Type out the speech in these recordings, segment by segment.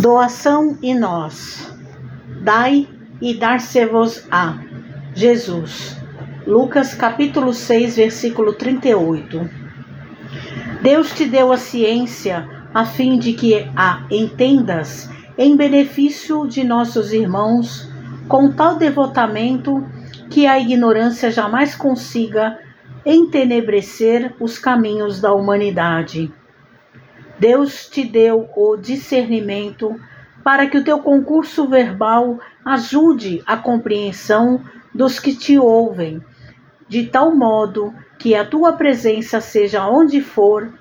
Doação e nós. Dai e dar-se-vos-á. Jesus. Lucas capítulo 6, versículo 38. Deus te deu a ciência a fim de que a entendas em benefício de nossos irmãos, com tal devotamento que a ignorância jamais consiga entenebrecer os caminhos da humanidade. Deus te deu o discernimento para que o teu concurso verbal ajude a compreensão dos que te ouvem, de tal modo que a tua presença, seja onde for,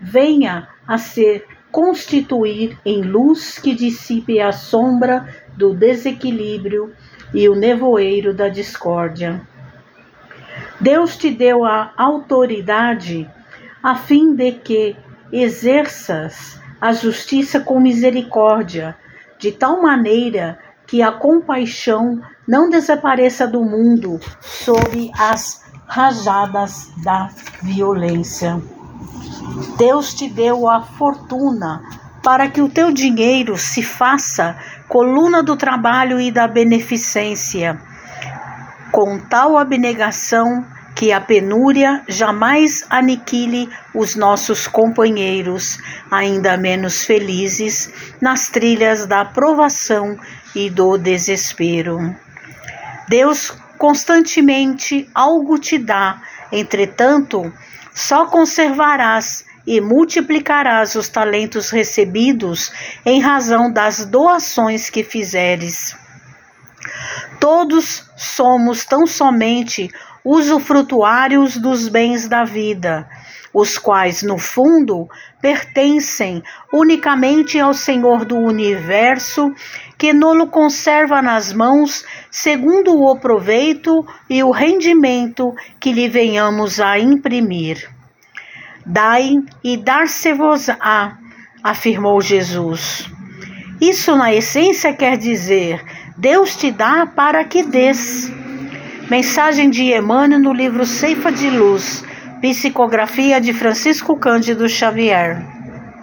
venha a ser constituir em luz que dissipe a sombra do desequilíbrio e o nevoeiro da discórdia. Deus te deu a autoridade a fim de que exerças a justiça com misericórdia, de tal maneira que a compaixão não desapareça do mundo sob as rajadas da violência. Deus te deu a fortuna para que o teu dinheiro se faça coluna do trabalho e da beneficência, com tal abnegação que a penúria jamais aniquile os nossos companheiros, ainda menos felizes, nas trilhas da provação e do desespero. Deus constantemente algo te dá, entretanto, só conservarás e multiplicarás os talentos recebidos em razão das doações que fizeres. Todos somos tão somente usufrutuários dos bens da vida, os quais, no fundo, pertencem unicamente ao Senhor do universo, que nolo conserva nas mãos, segundo o proveito e o rendimento que lhe venhamos a imprimir. Dai e dar-se-vos-á, afirmou Jesus. Isso, na essência, quer dizer: Deus te dá para que des. Mensagem de Emmanuel no livro Ceifa de Luz, psicografia de Francisco Cândido Xavier.